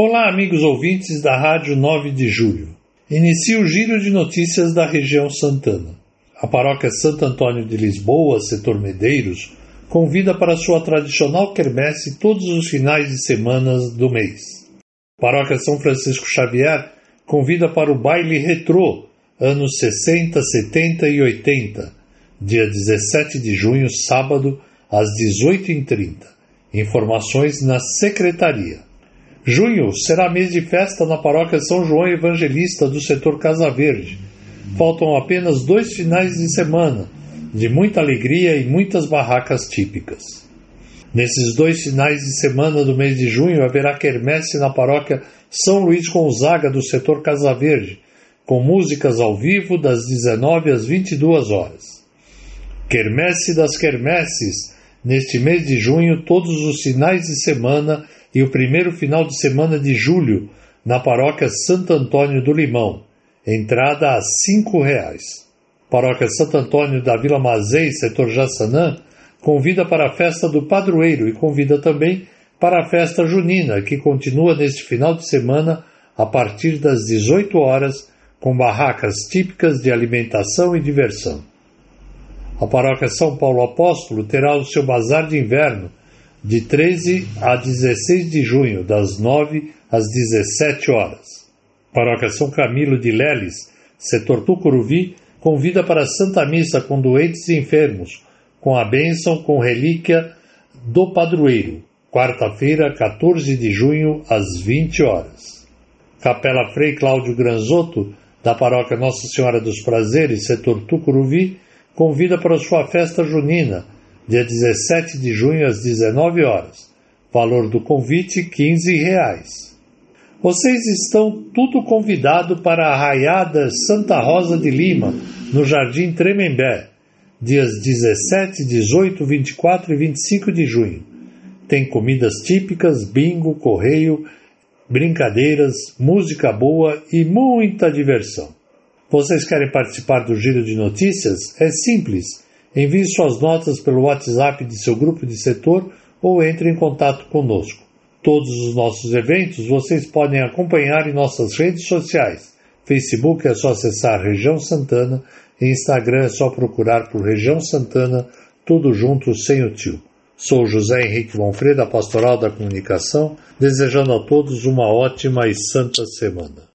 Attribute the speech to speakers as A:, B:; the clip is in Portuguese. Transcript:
A: Olá, amigos ouvintes da Rádio 9 de Julho. Inicia o giro de notícias da região Santana. A paróquia Santo Antônio de Lisboa, setor Medeiros, convida para sua tradicional quermesse todos os finais de semana do mês. A paróquia São Francisco Xavier convida para o baile retrô, anos 60, 70 e 80, dia 17 de junho, sábado, às 18h30. Informações na secretaria. Junho será mês de festa na paróquia São João Evangelista do setor Casa Verde. Faltam apenas dois finais de semana, de muita alegria e muitas barracas típicas. Nesses dois finais de semana do mês de junho haverá quermesse na paróquia São Luís Gonzaga do setor Casa Verde, com músicas ao vivo das 19 às 22 horas. Quermesse das quermesses, neste mês de junho, todos os finais de semana e o primeiro final de semana de julho na paróquia Santo Antônio do Limão, entrada a cinco reais. Paróquia Santo Antônio da Vila Mazei, setor Jaçanã, convida para a festa do padroeiro e convida também para a festa junina, que continua neste final de semana a partir das 18 horas, com barracas típicas de alimentação e diversão. A paróquia São Paulo Apóstolo terá o seu bazar de inverno de 13 a 16 de junho, das 9 às 17 horas. Paróquia São Camilo de Leles, setor Tucuruvi, convida para a Santa Missa com doentes e enfermos, com a bênção com relíquia do padroeiro, quarta-feira, 14 de junho, às 20 horas. Capela Frei Cláudio Granzotto, da Paróquia Nossa Senhora dos Prazeres, setor Tucuruvi, convida para sua festa junina, dia 17 de junho às 19 horas. Valor do convite 15 reais. Vocês estão tudo convidado para a Raiada Santa Rosa de Lima, no Jardim Tremembé, dias 17, 18, 24 e 25 de junho. Tem comidas típicas, bingo, correio, brincadeiras, música boa e muita diversão. Vocês querem participar do Giro de Notícias? É simples Envie suas notas pelo WhatsApp de seu grupo de setor ou entre em contato conosco. Todos os nossos eventos vocês podem acompanhar em nossas redes sociais. Facebook é só acessar Região Santana e Instagram é só procurar por Região Santana, tudo junto sem o tio. Sou José Henrique Monfredo, Pastoral da Comunicação, desejando a todos uma ótima e santa semana.